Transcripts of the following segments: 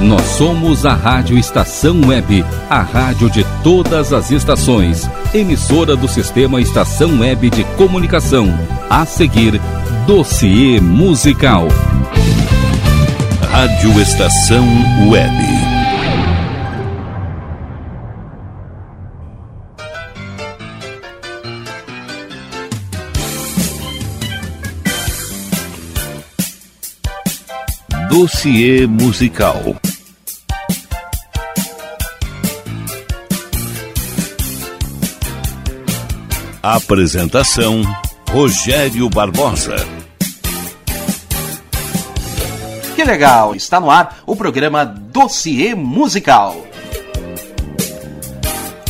Nós somos a Rádio Estação Web, a rádio de todas as estações, emissora do sistema Estação Web de Comunicação. A seguir, dossiê musical. Rádio Estação Web. Dossiê musical. Apresentação: Rogério Barbosa. Que legal! Está no ar o programa Dossiê Musical.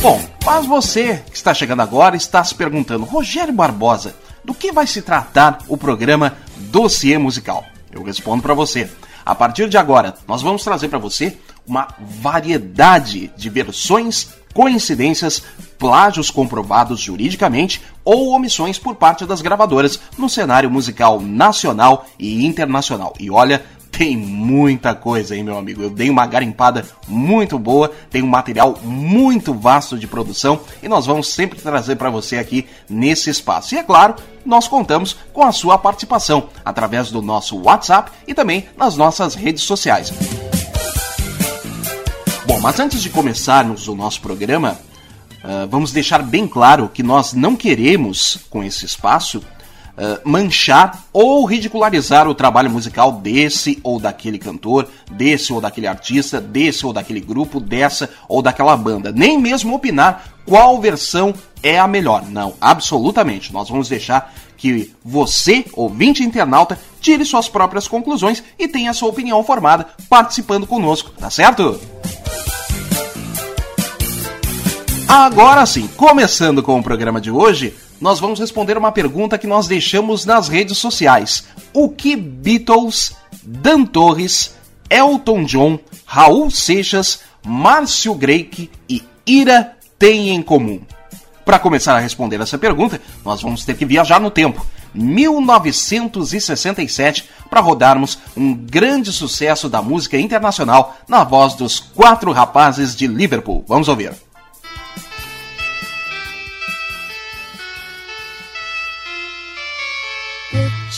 Bom, mas você que está chegando agora está se perguntando, Rogério Barbosa, do que vai se tratar o programa Dossiê Musical? Eu respondo para você. A partir de agora, nós vamos trazer para você uma variedade de versões coincidências, plágios comprovados juridicamente ou omissões por parte das gravadoras no cenário musical nacional e internacional. E olha, tem muita coisa aí, meu amigo. Eu dei uma garimpada muito boa, tem um material muito vasto de produção e nós vamos sempre trazer para você aqui nesse espaço. E é claro, nós contamos com a sua participação através do nosso WhatsApp e também nas nossas redes sociais. Bom, mas antes de começarmos o nosso programa, uh, vamos deixar bem claro que nós não queremos, com esse espaço, uh, manchar ou ridicularizar o trabalho musical desse ou daquele cantor, desse ou daquele artista, desse ou daquele grupo, dessa ou daquela banda. Nem mesmo opinar qual versão é a melhor. Não, absolutamente. Nós vamos deixar que você, ouvinte internauta, tire suas próprias conclusões e tenha sua opinião formada participando conosco, tá certo? Agora sim, começando com o programa de hoje, nós vamos responder uma pergunta que nós deixamos nas redes sociais. O que Beatles, Dan Torres, Elton John, Raul Seixas, Márcio Greik e Ira têm em comum? Para começar a responder essa pergunta, nós vamos ter que viajar no tempo. 1967 para rodarmos um grande sucesso da música internacional na voz dos quatro rapazes de Liverpool. Vamos ouvir.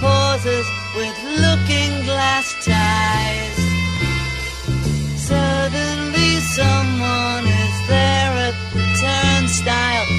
Pauses with looking glass ties. Suddenly someone is there at the turnstile.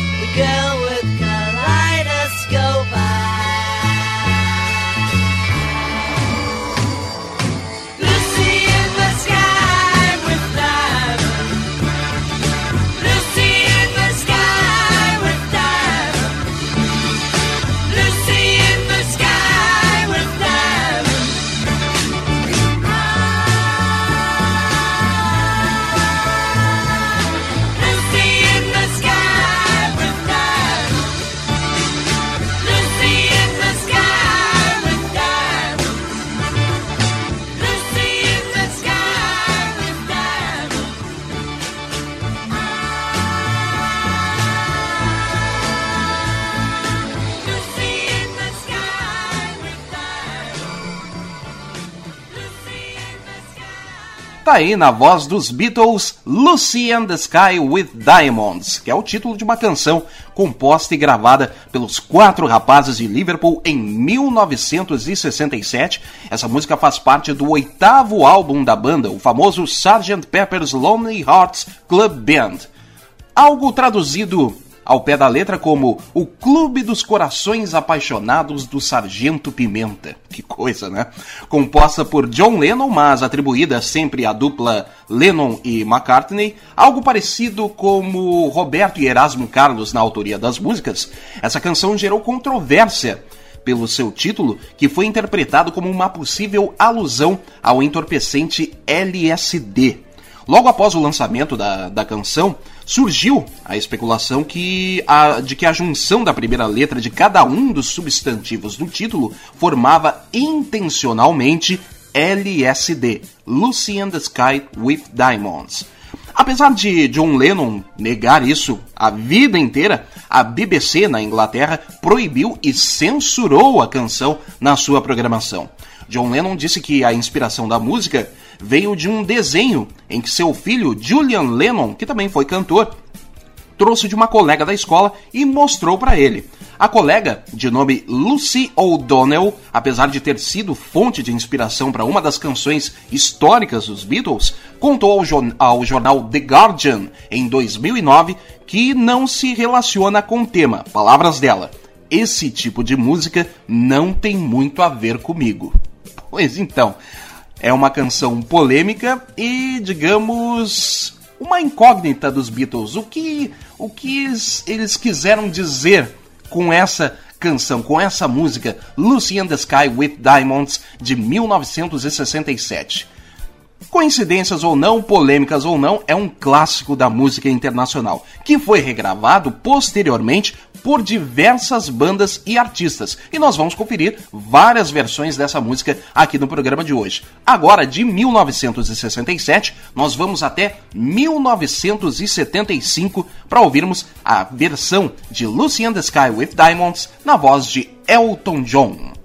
Tá aí na voz dos Beatles, Lucy and the Sky with Diamonds, que é o título de uma canção composta e gravada pelos quatro rapazes de Liverpool em 1967. Essa música faz parte do oitavo álbum da banda, o famoso Sgt. Pepper's Lonely Hearts Club Band. Algo traduzido ao pé da letra como O Clube dos Corações Apaixonados do Sargento Pimenta. Que coisa, né? Composta por John Lennon, mas atribuída sempre à dupla Lennon e McCartney, algo parecido como Roberto e Erasmo Carlos na autoria das músicas, essa canção gerou controvérsia pelo seu título, que foi interpretado como uma possível alusão ao entorpecente LSD. Logo após o lançamento da, da canção, surgiu a especulação que a, de que a junção da primeira letra de cada um dos substantivos do título formava intencionalmente LSD, Lucy and the Sky with Diamonds. Apesar de John Lennon negar isso a vida inteira, a BBC na Inglaterra proibiu e censurou a canção na sua programação. John Lennon disse que a inspiração da música veio de um desenho em que seu filho Julian Lennon, que também foi cantor, trouxe de uma colega da escola e mostrou para ele. A colega, de nome Lucy O'Donnell, apesar de ter sido fonte de inspiração para uma das canções históricas dos Beatles, contou ao, ao, jornal The Guardian em 2009 que não se relaciona com o tema. Palavras dela: Esse tipo de música não tem muito a ver comigo. Pois então, é uma canção polêmica e, digamos, uma incógnita dos Beatles. O que, o que eles quiseram dizer com essa canção, com essa música, Lucy in the Sky with Diamonds, de 1967? Coincidências ou não, polêmicas ou não, é um clássico da música internacional, que foi regravado posteriormente por diversas bandas e artistas. E nós vamos conferir várias versões dessa música aqui no programa de hoje. Agora, de 1967, nós vamos até 1975 para ouvirmos a versão de Lucy in the Sky with Diamonds na voz de Elton John.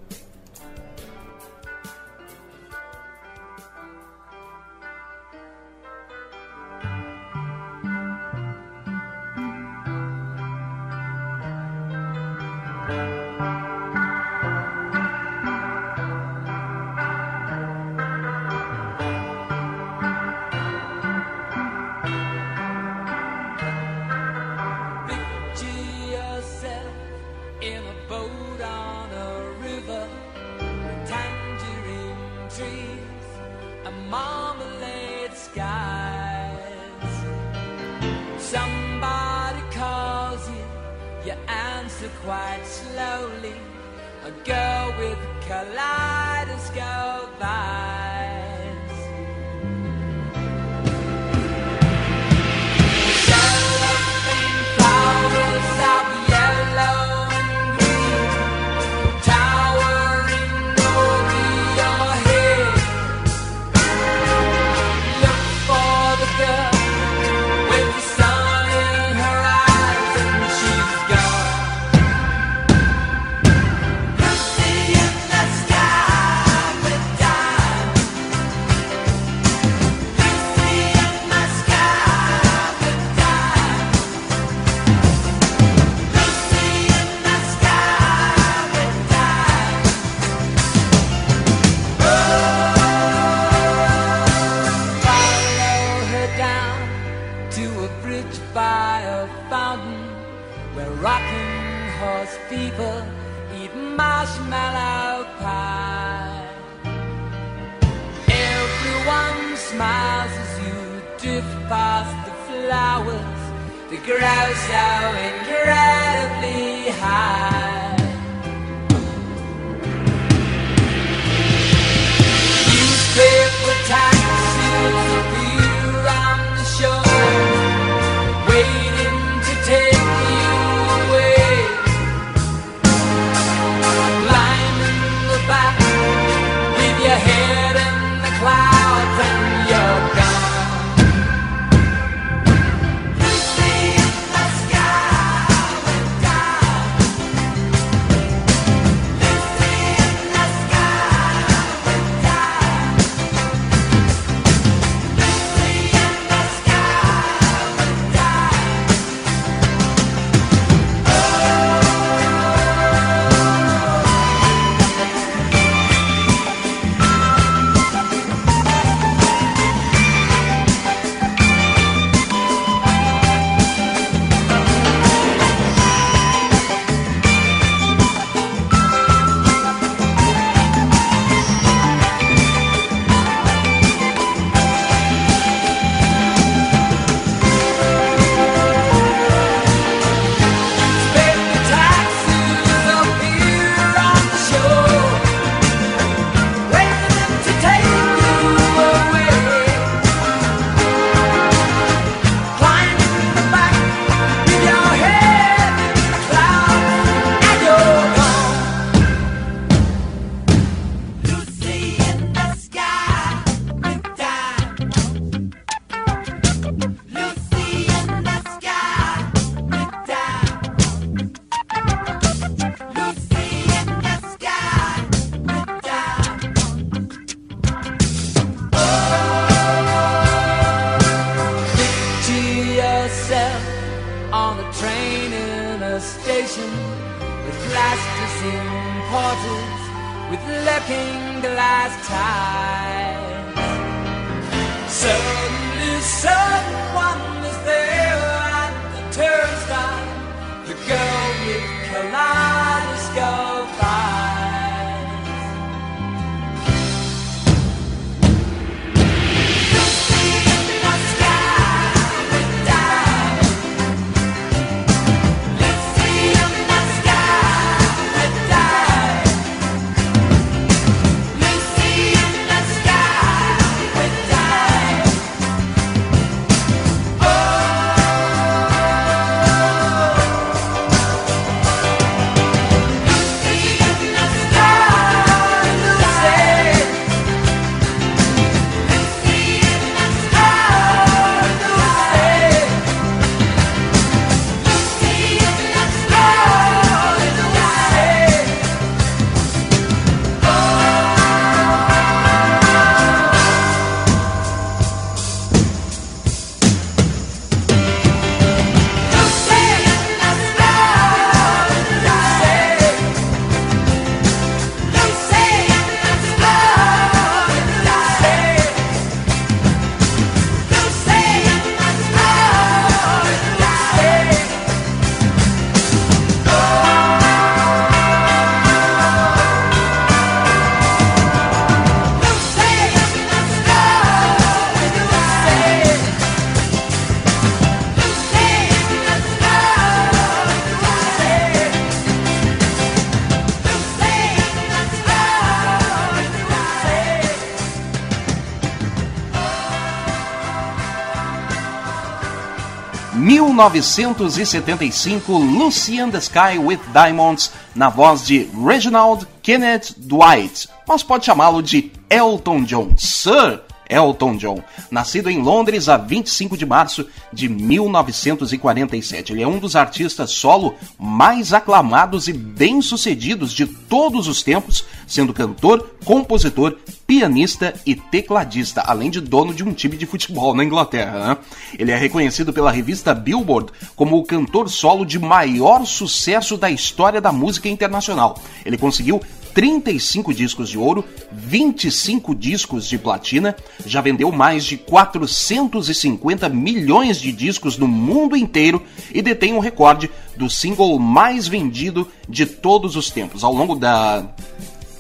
1975, Lucy the Sky with Diamonds, na voz de Reginald Kenneth Dwight, mas pode chamá-lo de Elton John, Sir Elton John, nascido em Londres a 25 de março de 1947. Ele é um dos artistas solo mais aclamados e bem-sucedidos de todos os tempos, sendo cantor, compositor, pianista e tecladista, além de dono de um time de futebol na Inglaterra. Né? Ele é reconhecido pela revista Billboard como o cantor solo de maior sucesso da história da música internacional. Ele conseguiu 35 discos de ouro, 25 discos de platina, já vendeu mais de 450 milhões de discos no mundo inteiro e detém o recorde do single mais vendido de todos os tempos. Ao longo da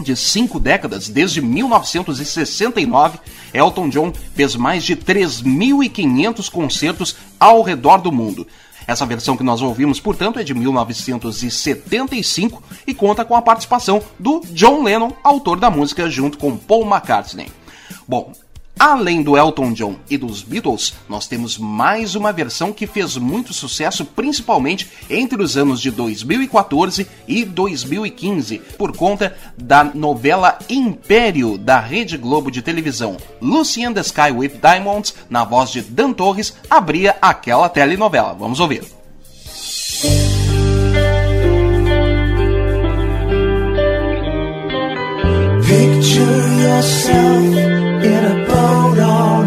de cinco décadas, desde 1969, Elton John fez mais de 3.500 concertos ao redor do mundo. Essa versão que nós ouvimos, portanto, é de 1975 e conta com a participação do John Lennon, autor da música, junto com Paul McCartney. Bom, Além do Elton John e dos Beatles, nós temos mais uma versão que fez muito sucesso, principalmente entre os anos de 2014 e 2015, por conta da novela Império da Rede Globo de televisão. Lucy in the Sky with Diamonds, na voz de Dan Torres, abria aquela telenovela. Vamos ouvir. Picture yourself in a hold on.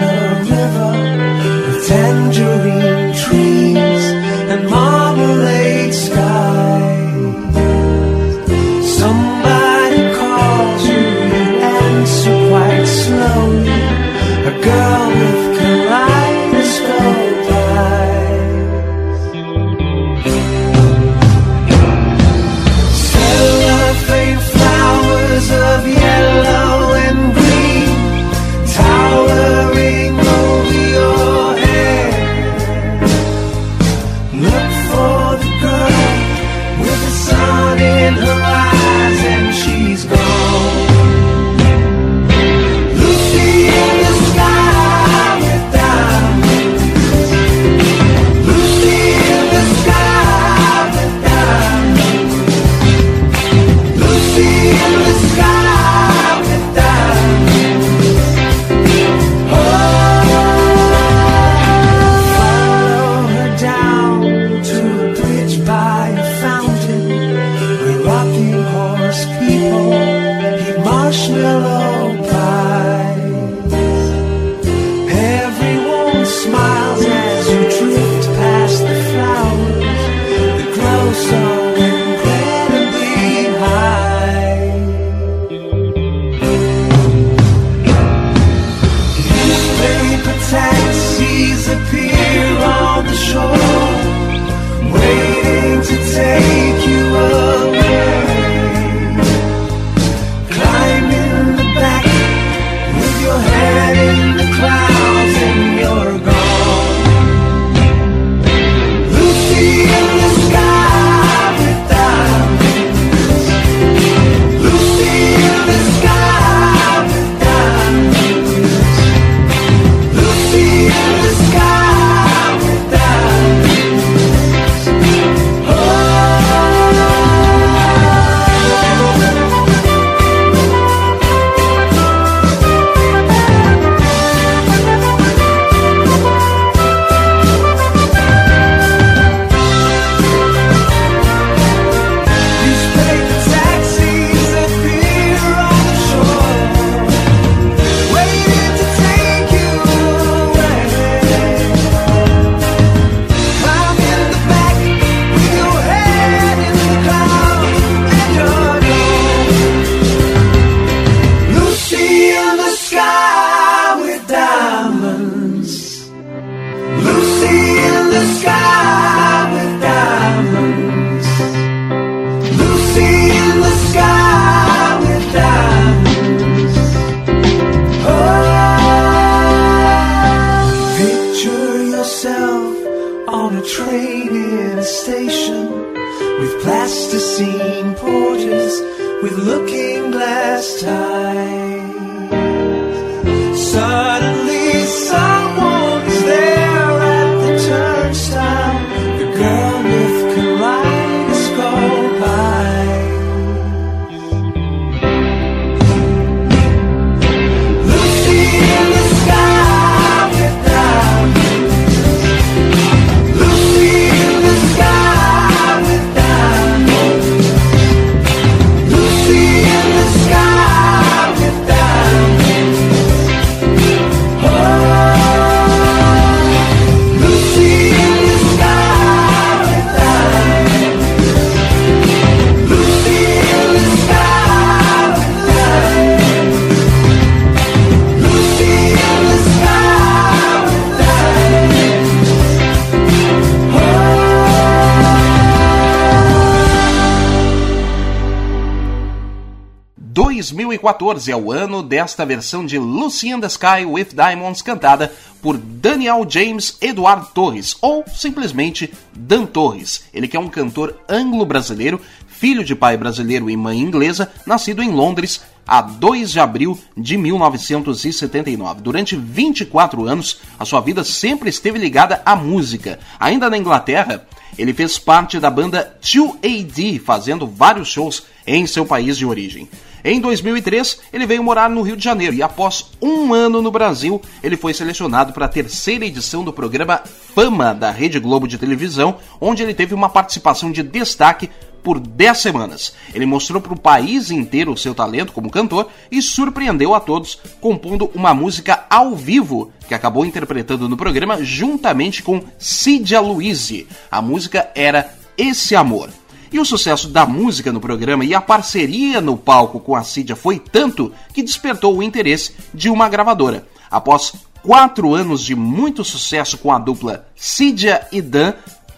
2014 é o ano desta versão de Lucy in the Sky with Diamonds cantada por Daniel James Eduardo Torres, ou simplesmente Dan Torres. Ele que é um cantor anglo-brasileiro, filho de pai brasileiro e mãe inglesa, nascido em Londres a 2 de abril de 1979. Durante 24 anos, a sua vida sempre esteve ligada à música. Ainda na Inglaterra, ele fez parte da banda 2AD, fazendo vários shows em seu país de origem. Em 2003, ele veio morar no Rio de Janeiro e, após um ano no Brasil, ele foi selecionado para a terceira edição do programa Fama da Rede Globo de televisão, onde ele teve uma participação de destaque por 10 semanas. Ele mostrou para o país inteiro o seu talento como cantor e surpreendeu a todos compondo uma música ao vivo que acabou interpretando no programa juntamente com Cidia Luizzi. A música era Esse Amor. E o sucesso da música no programa e a parceria no palco com a Cidia foi tanto que despertou o interesse de uma gravadora. Após quatro anos de muito sucesso com a dupla Cidia e Dan,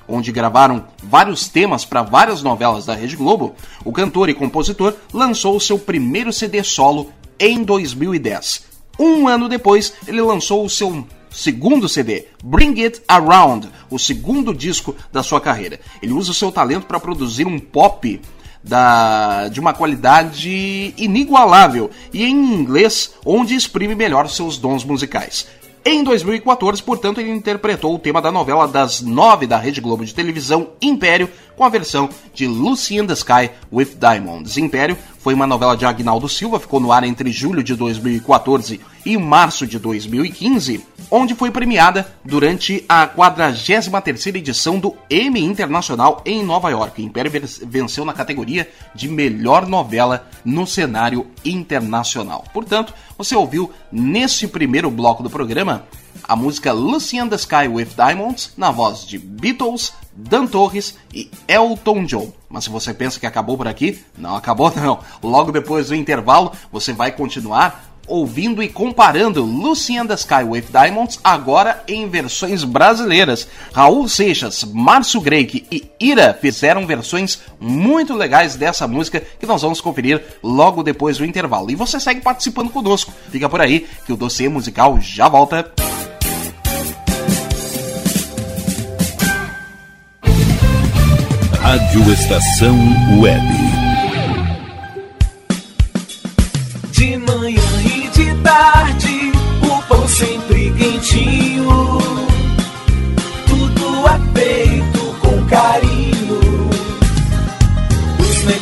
onde gravaram vários temas para várias novelas da Rede Globo, o cantor e compositor lançou seu primeiro CD solo em 2010. Um ano depois, ele lançou o seu segundo CD, Bring It Around, o segundo disco da sua carreira. Ele usa o seu talento para produzir um pop da, de uma qualidade inigualável e em inglês, onde exprime melhor seus dons musicais. Em 2014, portanto, ele interpretou o tema da novela das nove da Rede Globo de televisão Império, com a versão de Lucy in the Sky with Diamonds. Império foi uma novela de Agnaldo Silva, ficou no ar entre julho de 2014 e março de 2015, onde foi premiada durante a 43ª edição do Emmy Internacional em Nova York. Império venceu na categoria de melhor novela no cenário internacional. Portanto, você ouviu nesse primeiro bloco do programa a música Lucy in the Sky with Diamonds na voz de Beatles, Dan Torres e Elton John. Mas se você pensa que acabou por aqui, não acabou não. Logo depois do intervalo, você vai continuar ouvindo e comparando Lucy and the Sky with Diamonds agora em versões brasileiras. Raul Seixas, Márcio Greik e Ira fizeram versões muito legais dessa música que nós vamos conferir logo depois do intervalo. E você segue participando conosco. Fica por aí que o dossiê musical já volta. Rádio Estação Web.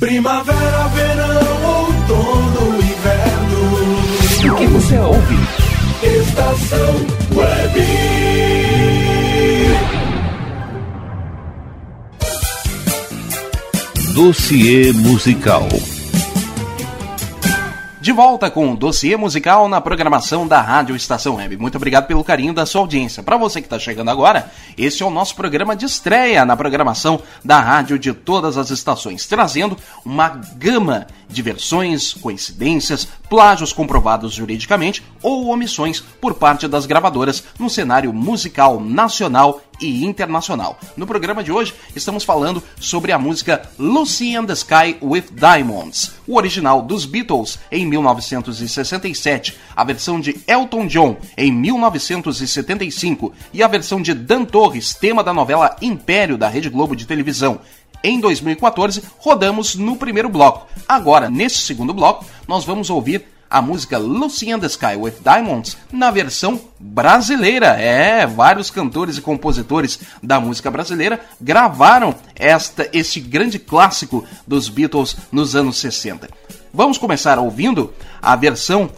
Primavera, verão, outono, inverno. O que você ouve? Estação Web. Dossiê musical. De volta com o dossiê musical na programação da Rádio Estação Web. Muito obrigado pelo carinho da sua audiência. Para você que está chegando agora, esse é o nosso programa de estreia na programação da rádio de todas as estações, trazendo uma gama de versões, coincidências, plágios comprovados juridicamente ou omissões por parte das gravadoras no cenário musical nacional e internacional. No programa de hoje, estamos falando sobre a música Lucy in the Sky with Diamonds, o original dos Beatles em 1967, a versão de Elton John em 1975 e a versão de Dan Torres, tema da novela Império da Rede Globo de televisão. Em 2014, rodamos no primeiro bloco. Agora, nesse segundo bloco, nós vamos ouvir a música Lucy the Sky with Diamonds na versão brasileira. É, vários cantores e compositores da música brasileira gravaram esta este grande clássico dos Beatles nos anos 60. Vamos começar ouvindo a versão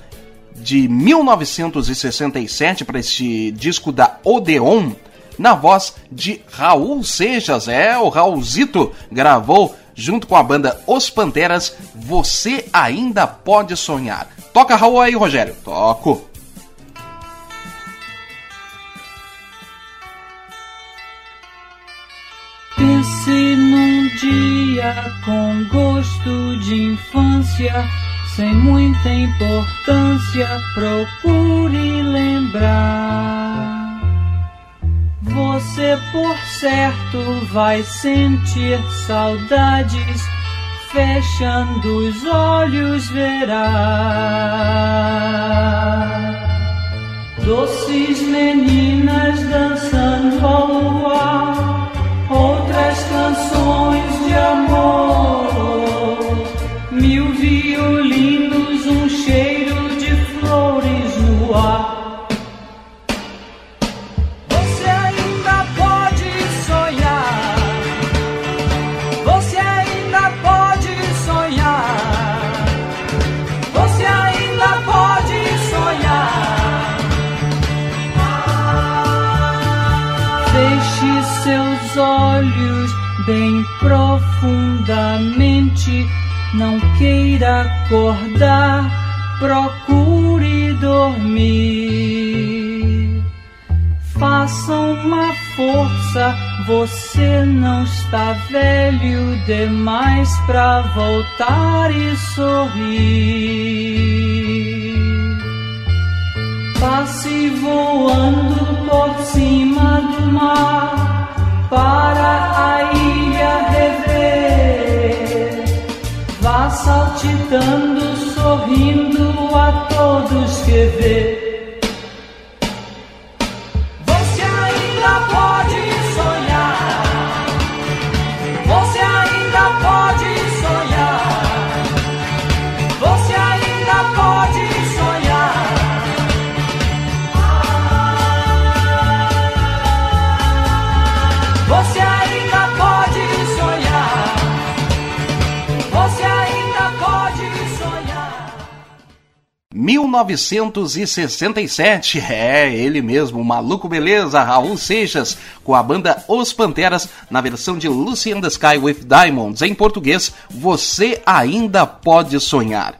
de 1967 para este disco da Odeon na voz de Raul Seixas. É, o Raulzito gravou junto com a banda Os Panteras Você Ainda Pode Sonhar. Toca Raul aí, Rogério. Toco. Pense num dia com gosto de infância, sem muita importância, procure lembrar. Você por certo vai sentir saudades, fechando os olhos verá. Doces meninas dançando ao luar, outras canções de amor, mil violinos, profundamente. Não queira acordar, procure dormir. Faça uma força, você não está velho demais pra voltar e sorrir. Passe voando por cima do mar para a rever. Vá saltitando, sorrindo a todos que vê. Você ainda pode 1967, é ele mesmo, o maluco beleza, Raul Seixas, com a banda Os Panteras, na versão de Lucy in the Sky with Diamonds, em português, Você Ainda Pode Sonhar.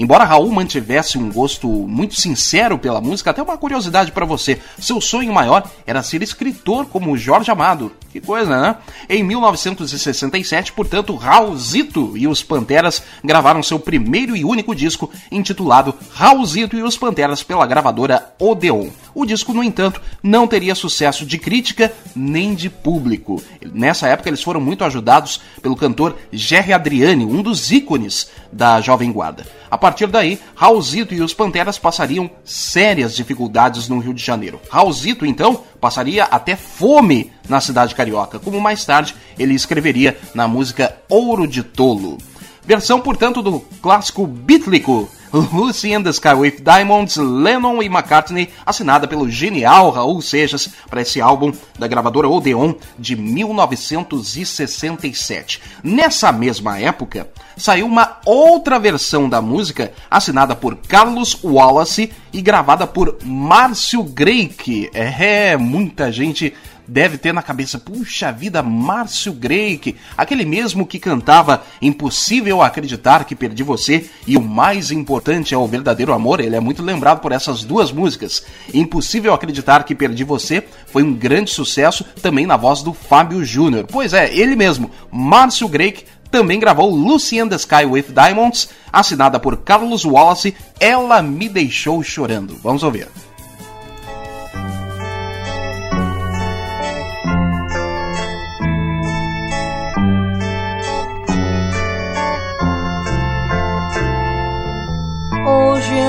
Embora Raul mantivesse um gosto muito sincero pela música, até uma curiosidade para você: seu sonho maior era ser escritor como Jorge Amado. Que coisa, né? Em 1967, portanto, Raulzito e os Panteras gravaram seu primeiro e único disco, intitulado Raulzito e os Panteras, pela gravadora Odeon. O disco, no entanto, não teria sucesso de crítica nem de público. Nessa época, eles foram muito ajudados pelo cantor Jerry Adriani, um dos ícones da Jovem Guarda. A partir daí, Raulzito e os Panteras passariam sérias dificuldades no Rio de Janeiro. Raulzito, então, passaria até fome na cidade carioca, como mais tarde ele escreveria na música Ouro de Tolo. Versão, portanto, do clássico bítlico Lucy in the Sky with Diamonds, Lennon e McCartney, assinada pelo genial Raul Seixas para esse álbum da gravadora Odeon de 1967. Nessa mesma época, saiu uma outra versão da música assinada por Carlos Wallace e gravada por Márcio Greik. É, muita gente deve ter na cabeça, puxa vida, Márcio Greik, aquele mesmo que cantava Impossível Acreditar que Perdi Você e o mais importante é o verdadeiro amor, ele é muito lembrado por essas duas músicas. Impossível Acreditar que Perdi Você foi um grande sucesso também na voz do Fábio Júnior. Pois é, ele mesmo, Márcio Greik, também gravou Lucy the Sky with Diamonds, assinada por Carlos Wallace, Ela Me Deixou Chorando. Vamos ouvir.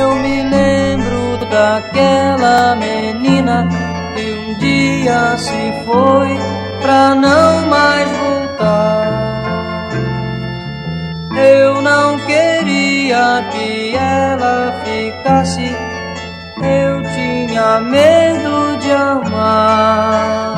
Eu me lembro daquela menina que um dia se foi pra não mais voltar. Eu não queria que ela ficasse, eu tinha medo de amar.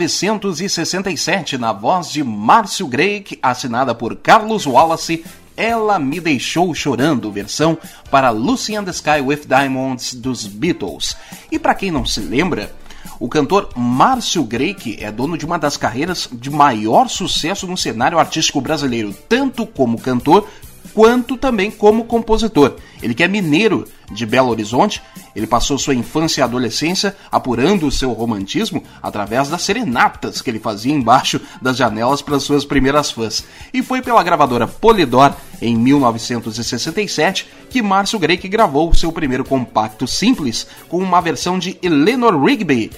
1967, na voz de Márcio Greik, assinada por Carlos Wallace, Ela Me Deixou Chorando, versão para Lucy and the Sky with Diamonds dos Beatles. E para quem não se lembra, o cantor Márcio Greik é dono de uma das carreiras de maior sucesso no cenário artístico brasileiro, tanto como cantor quanto também como compositor. Ele que é mineiro de Belo Horizonte, ele passou sua infância e adolescência apurando o seu romantismo através das serenatas que ele fazia embaixo das janelas para suas primeiras fãs. E foi pela gravadora Polydor, em 1967, que Márcio Greik gravou seu primeiro compacto simples com uma versão de Eleanor Rigby,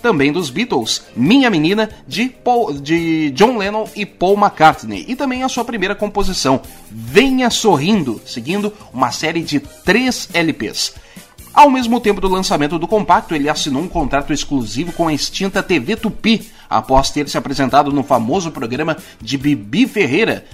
também dos Beatles, Minha Menina, de, Paul, de John Lennon e Paul McCartney, e também a sua primeira composição, Venha Sorrindo, seguindo uma série de três LPs. Ao mesmo tempo do lançamento do compacto, ele assinou um contrato exclusivo com a extinta TV Tupi, após ter se apresentado no famoso programa de Bibi Ferreira,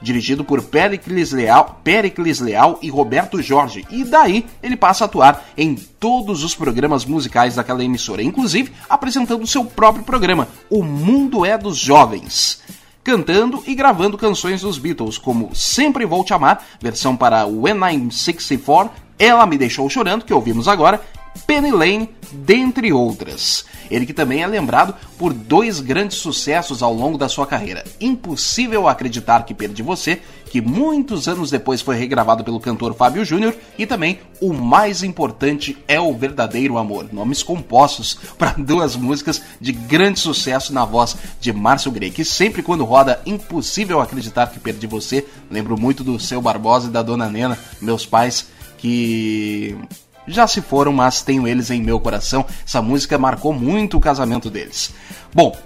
dirigido por Pericles Leal, Pericles Leal e Roberto Jorge. E daí ele passa a atuar em todos os programas musicais daquela emissora, inclusive apresentando seu próprio programa, O Mundo é dos Jovens. Cantando e gravando canções dos Beatles, como Sempre Vou Te Amar, versão para When I'm 64, Ela Me Deixou Chorando, que ouvimos agora, Penny Lane, dentre outras. Ele que também é lembrado por dois grandes sucessos ao longo da sua carreira: Impossível Acreditar que Perdi Você, que muitos anos depois foi regravado pelo cantor Fábio Júnior, e também O Mais Importante é o Verdadeiro Amor, nomes compostos para duas músicas de grande sucesso na voz de Márcio Grey, que sempre quando roda Impossível Acreditar que Perdi Você, lembro muito do seu Barbosa e da Dona Nena, meus pais, que já se foram, mas tenho eles em meu coração. Essa música marcou muito o casamento deles. Bom,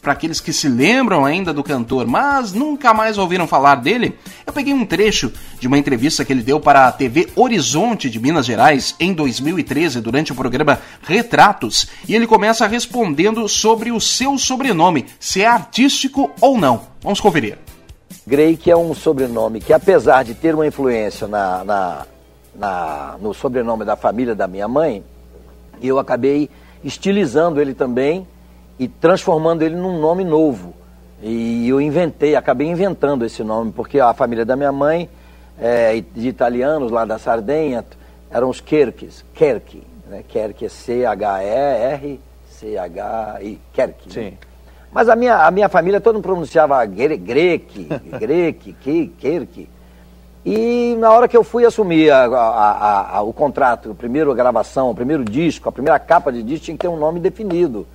para aqueles que se lembram ainda do cantor, mas nunca mais ouviram falar dele, eu peguei um trecho de uma entrevista que ele deu para a TV Horizonte de Minas Gerais em 2013, durante o programa Retratos, e ele começa respondendo sobre o seu sobrenome, se é artístico ou não. Vamos conferir. Grey, que é um sobrenome que, apesar de ter uma influência na, na, na, no sobrenome da família da minha mãe, eu acabei estilizando ele também e transformando ele num nome novo. E eu inventei, acabei inventando esse nome, porque a família da minha mãe, é, de italianos lá da Sardenha, eram os Kerkes, Kerk, né? É C-H-E-R-C-H-I, Kerk. Sim. Mas a minha, a minha família todo mundo pronunciava gre, Grek, Grek, Ki- Kerk. E na hora que eu fui assumir a- a- a- o contrato, a primeira gravação, o primeiro disco, a primeira capa de disco tinha que ter um nome definido.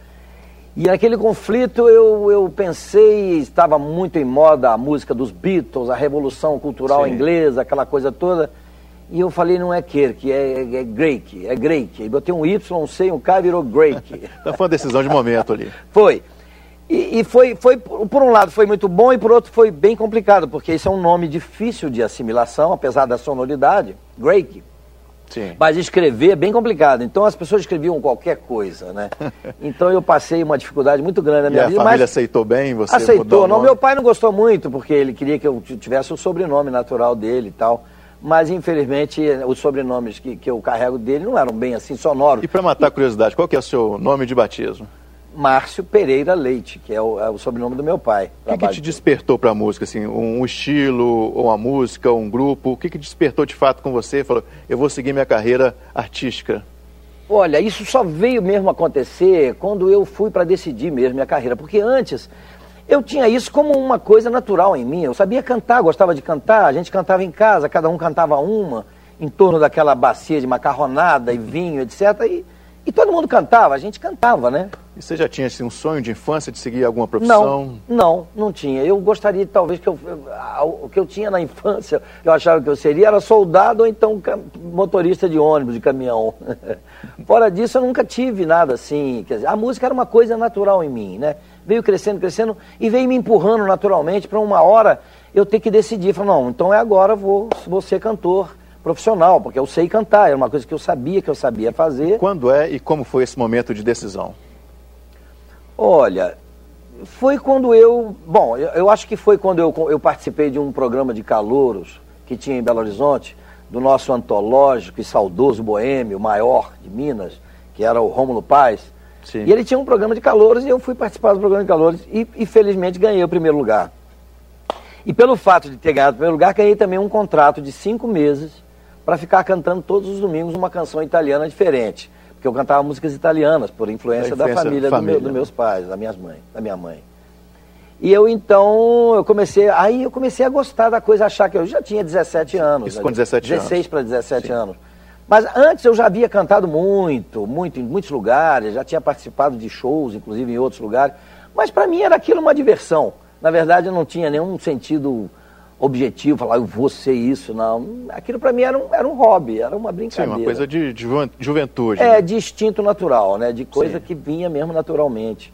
E naquele conflito eu, eu pensei, estava muito em moda a música dos Beatles, a revolução cultural Sim. inglesa, aquela coisa toda. E eu falei, não é Kirk, é, é, é Grake, é Grake. E botei um Y, um C, um K, virou Grake. Então foi uma decisão de momento ali. Foi. E, e foi, foi, por um lado, foi muito bom e por outro foi bem complicado, porque esse é um nome difícil de assimilação, apesar da sonoridade, Drake. Sim. Mas escrever é bem complicado. Então as pessoas escreviam qualquer coisa, né? Então eu passei uma dificuldade muito grande na E minha a vida. família mas aceitou bem você aceitou. Não, meu pai não gostou muito, porque ele queria que eu tivesse o sobrenome natural dele e tal. Mas infelizmente os sobrenomes que, que eu carrego dele não eram bem assim sonoros. E para matar a curiosidade, qual que é o seu nome de batismo? Márcio Pereira Leite, que é o, é o sobrenome do meu pai. O que, que te despertou para a música? Assim, um estilo, uma música, um grupo? O que, que despertou de fato com você? Falou, eu vou seguir minha carreira artística. Olha, isso só veio mesmo acontecer quando eu fui para decidir mesmo minha carreira, porque antes eu tinha isso como uma coisa natural em mim. Eu sabia cantar, gostava de cantar, a gente cantava em casa, cada um cantava uma, em torno daquela bacia de macarronada e vinho, etc. E, e todo mundo cantava, a gente cantava, né? E você já tinha assim, um sonho de infância de seguir alguma profissão? Não, não, não tinha. Eu gostaria, talvez, que eu, o que eu tinha na infância, eu achava que eu seria, era soldado ou então motorista de ônibus, de caminhão. Fora disso, eu nunca tive nada assim. Quer dizer, a música era uma coisa natural em mim, né? Veio crescendo, crescendo e veio me empurrando naturalmente para uma hora eu ter que decidir. Falar, não, então é agora, vou, vou ser cantor profissional, porque eu sei cantar, era uma coisa que eu sabia que eu sabia fazer. Quando é e como foi esse momento de decisão? Olha, foi quando eu. Bom, eu, acho que foi quando eu, eu participei de um programa de calouros que tinha em Belo Horizonte, do nosso antológico e saudoso boêmio maior de Minas, que era o Rômulo Paz. Sim. E ele tinha um programa de calouros e eu fui participar do programa de calouros e, e felizmente ganhei o primeiro lugar. E pelo fato de ter ganhado o primeiro lugar, ganhei também um contrato de cinco meses para ficar cantando todos os domingos uma canção italiana diferente. Porque eu cantava músicas italianas, por influência, Da da influência família, da do meu- família. dos meus pais, da, minhas mãe, da minha mãe. E eu então, eu comecei, aí eu comecei a gostar da coisa, achar que eu já tinha 17 anos. Isso com 17 anos. 16 para 17 anos. Mas antes eu já havia cantado muito, muito, em muitos lugares, já tinha participado de shows, inclusive em outros lugares. Mas para mim era aquilo uma diversão. Na verdade, eu não tinha nenhum sentido objetivo, falar, eu vou ser isso, não. Aquilo para mim era um, era um hobby, era uma Sim, brincadeira. uma coisa de, de juven- juventude. É, né? de instinto natural, né? De coisa Sim. que vinha mesmo naturalmente.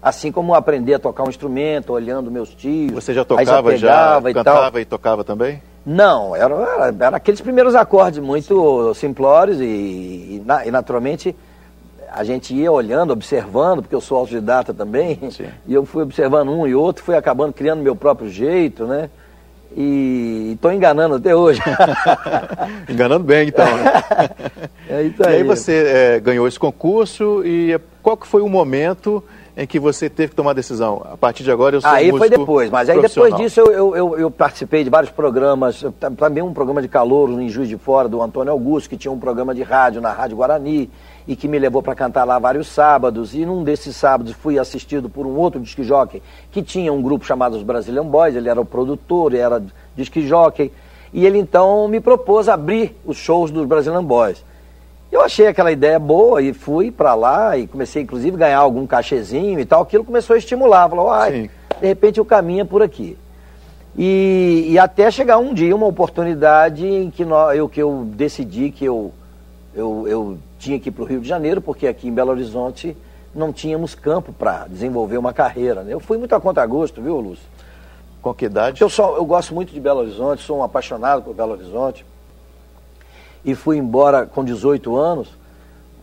Assim como aprender a tocar um instrumento, olhando meus tios. Você já tocava, já, pegava e cantava tal. e tocava também? Não, era, era, era aqueles primeiros acordes muito simplórios e, e, e, naturalmente a gente ia olhando, observando, porque eu sou autodidata também, Sim. e eu fui observando um e outro, fui acabando criando meu próprio jeito, né? E estou enganando até hoje. Enganando bem, então. Né? é isso E aí. aí você é, ganhou esse concurso e qual que foi o momento em que você teve que tomar a decisão? A partir de agora eu sou Aí foi depois, mas aí depois disso eu, eu, eu, eu participei de vários programas, também um programa de calor em Juiz de Fora, do Antônio Augusto, que tinha um programa de rádio na Rádio Guarani, e que me levou para cantar lá vários sábados, e num desses sábados fui assistido por um outro disc jockey, que tinha um grupo chamado os Brazilian Boys, ele era o produtor, era disc jockey, e ele então me propôs abrir os shows dos Brazilian Boys. Eu achei aquela ideia boa e fui para lá e comecei inclusive a ganhar algum cachezinho e tal. Aquilo começou a estimular, falou, ai, Sim. de repente o caminho é por aqui. E, e até chegar um dia, uma oportunidade em que, nó- eu, que eu decidi que eu, eu, eu tinha que ir para o Rio de Janeiro, porque aqui em Belo Horizonte não tínhamos campo para desenvolver uma carreira. né? Eu fui muito a contragosto, viu, Lúcio? Com que idade? Eu, só, eu gosto muito de Belo Horizonte, sou um apaixonado por Belo Horizonte. E fui embora com 18 anos,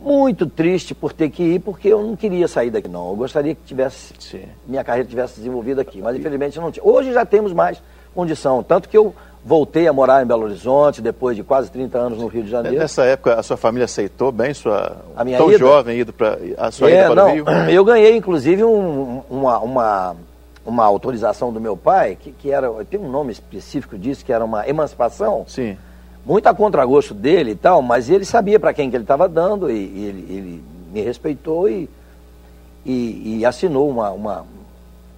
muito triste por ter que ir, porque eu não queria sair daqui, não. Eu gostaria que tivesse, Sim. minha carreira tivesse desenvolvido aqui, mas infelizmente não tinha. Hoje já temos mais condição, tanto que eu voltei a morar em Belo Horizonte, depois de quase 30 anos no Rio de Janeiro. Nessa época a sua família aceitou bem sua A minha tão ida? jovem ido para a sua É, ida para não, o Rio? Eu ganhei, inclusive, um- uma, uma, uma autorização do meu pai, que, que era, tem um nome específico disso, que era uma emancipação. Sim. muito a contragosto dele e tal, mas ele sabia para quem que ele estava dando e, e ele, ele me respeitou e, e, e assinou uma, uma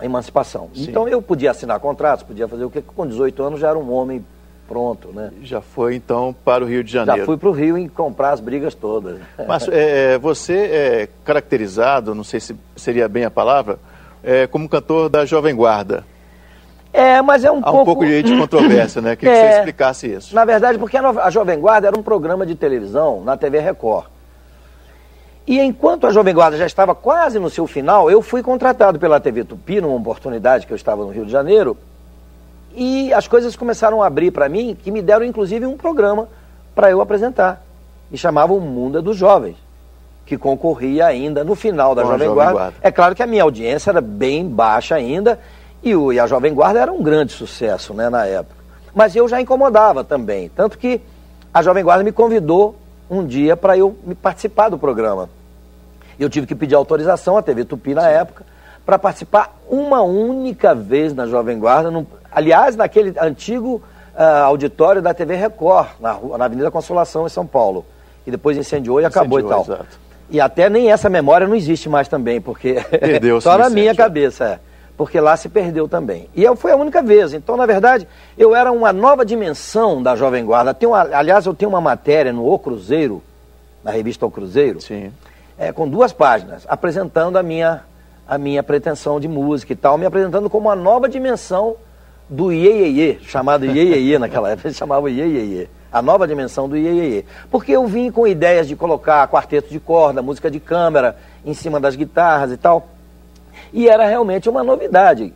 emancipação. Sim. Então eu podia assinar contratos, podia fazer o que com 18 anos já era um homem pronto, né? Já foi então para o Rio de Janeiro. Já fui para o Rio e comprar as brigas todas. Mas é, você é caracterizado, não sei se seria bem a palavra, é, como cantor da Jovem Guarda. É, mas é um Há pouco... um pouco de controvérsia, né? Queria que É. você explicasse isso. Na verdade, porque a, a Jovem Guarda era um programa de televisão na TV Record. E enquanto a Jovem Guarda já estava quase no seu final, eu fui contratado pela TV Tupi, numa oportunidade que eu estava no Rio de Janeiro, e as coisas começaram a abrir para mim, que me deram inclusive um programa para eu apresentar. E chamava O Mundo dos Jovens, que concorria ainda no final da Jovem, Jovem Guarda. Guarda. É claro que a minha audiência era bem baixa ainda, e, o, e a Jovem Guarda era um grande sucesso né, na época. Mas eu já incomodava também, tanto que a Jovem Guarda me convidou um dia para eu me participar do programa. Eu tive que pedir autorização à TV Tupi na época para participar uma única vez na Jovem Guarda, aliás, naquele antigo ah, auditório da TV Record, na, rua- na Avenida Consolação, em São Paulo, e depois incendiou e acabou Incendiou, e tal. exato. E até nem essa memória não existe mais também, porque só na minha cabeça, é. Porque lá se perdeu também. E eu, foi a única vez. Então, na verdade, eu era uma nova dimensão da Jovem Guarda. Tem uma- aliás, eu tenho uma matéria no O Cruzeiro, na revista O Cruzeiro, é, com duas páginas, apresentando a minha, a minha pretensão de música e tal, me apresentando como uma nova dimensão do Iê, chamado Iê, naquela época, eles chamavam Iê, a nova dimensão do Iê, Porque eu vim com ideias de colocar quarteto de corda, música de câmara, em cima das guitarras e tal, e era realmente uma novidade.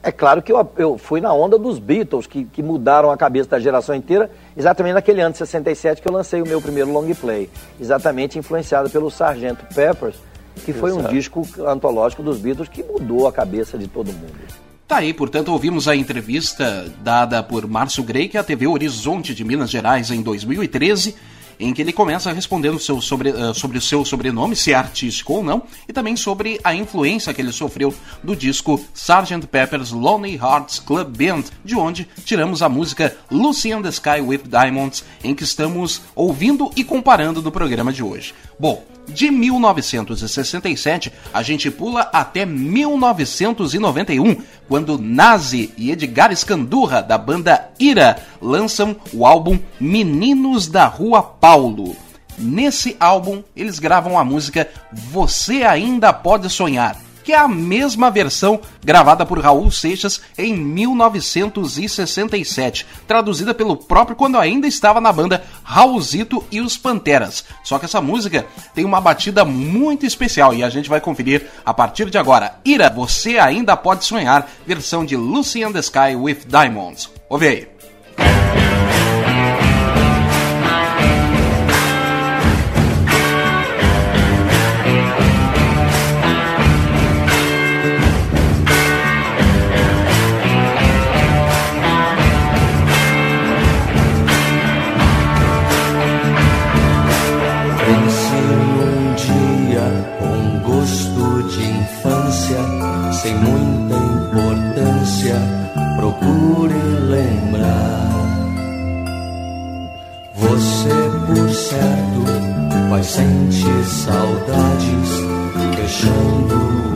É claro que eu, eu fui na onda dos Beatles, que, que mudaram a cabeça da geração inteira, exatamente naquele ano de 67 que eu lancei o meu primeiro long play, exatamente influenciado pelo Sgt. Peppers, que foi um disco antológico dos Beatles que mudou a cabeça de todo mundo. Tá aí, portanto, ouvimos a entrevista dada por Márcio Greik à TV Horizonte de Minas Gerais em 2013, em que ele começa respondendo seu sobre, eh, sobre o seu sobrenome, se é artístico ou não, e também sobre a influência que ele sofreu do disco Sgt. Pepper's Lonely Hearts Club Band, de onde tiramos a música Lucy in the Sky with Diamonds, em que estamos ouvindo e comparando no programa de hoje. Bom, de 1967, a gente pula até 1991, quando Nazi e Edgar Escandurra, da banda Ira, lançam o álbum Meninos da Rua Paulo. Nesse álbum, eles gravam a música Você Ainda Pode Sonhar, que é a mesma versão gravada por Raul Seixas em 1967, traduzida pelo próprio quando ainda estava na banda Raulzito e os Panteras. Só que essa música tem uma batida muito especial e a gente vai conferir a partir de agora. Ira, você ainda pode sonhar, versão de Lucy in the Sky with Diamonds. Ouve aí. Sentir saudades, fechando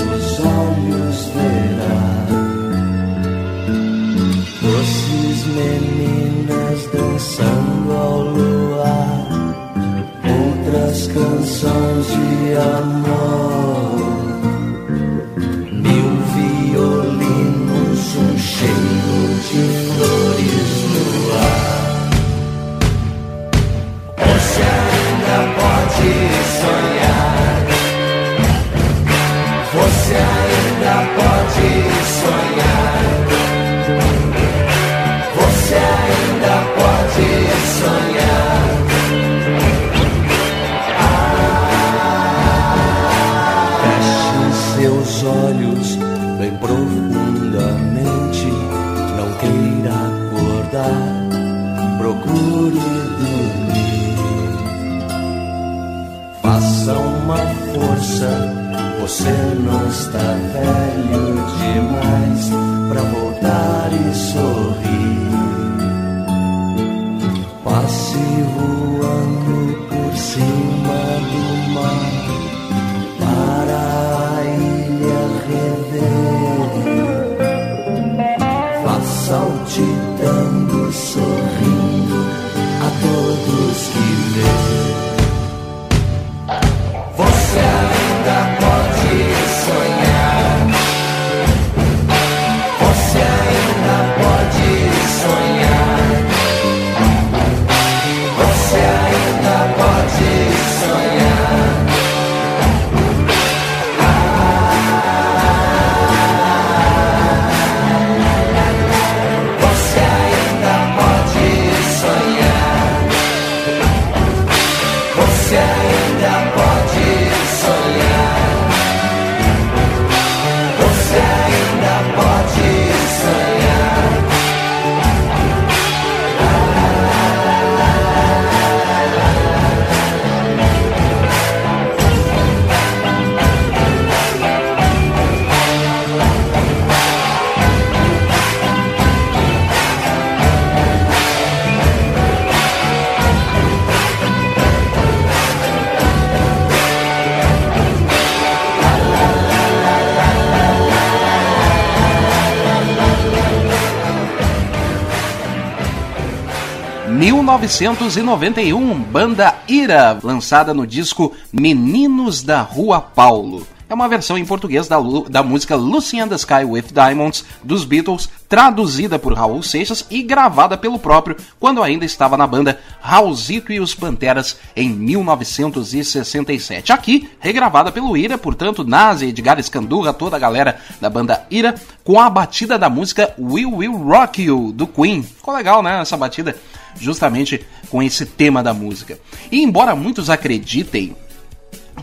1991, banda Ira, lançada no disco Meninos da Rua Paulo. É uma versão em português da, da música Lucy the Sky with Diamonds dos Beatles, traduzida por Raul Seixas e gravada pelo próprio quando ainda estava na banda Raulzito e os Panteras em 1967. Aqui, regravada pelo Ira, portanto, Nazi, Edgar Escandurra, toda a galera da banda Ira, com a batida da música We Will Rock You do Queen. Ficou legal, né? Essa batida, justamente com esse tema da música. E embora muitos acreditem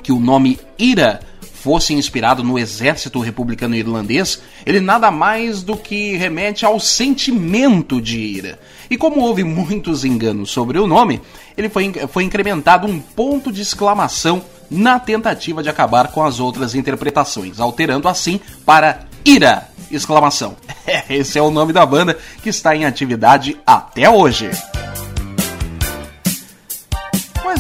que o nome Ira fosse inspirado no exército republicano irlandês, ele nada mais do que remete ao sentimento de ira. E como houve muitos enganos sobre o nome, ele foi, foi incrementado um ponto de exclamação na tentativa de acabar com as outras interpretações, alterando assim para ira! Exclamação. Esse é o nome da banda que está em atividade até hoje.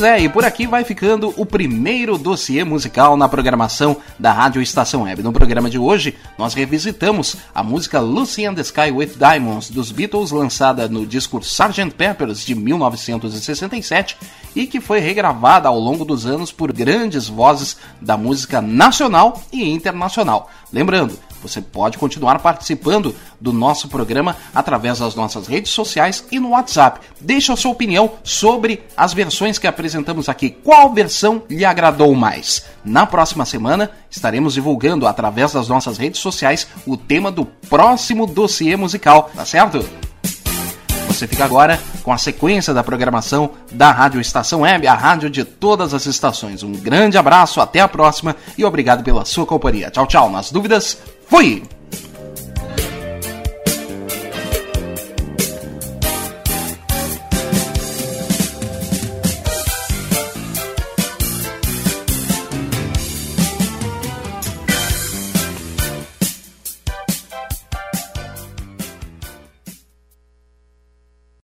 Pois é, e por aqui vai ficando o primeiro dossiê musical na programação da Rádio Estação Web. No programa de hoje, nós revisitamos a música Lucy and the Sky with Diamonds dos Beatles, lançada no disco Sgt. Peppers de 1967 e que foi regravada ao longo dos anos por grandes vozes da música nacional e internacional. Lembrando, você pode continuar participando do nosso programa através das nossas redes sociais e no WhatsApp. Deixe a sua opinião sobre as versões que apresentamos aqui. Qual versão lhe agradou mais? Na próxima semana estaremos divulgando através das nossas redes sociais o tema do próximo dossiê musical, tá certo? Você fica agora com a sequência da programação da Rádio Estação Web, a rádio de todas as estações. Um grande abraço, até a próxima e obrigado pela sua companhia. Tchau, tchau. Nas dúvidas, fui!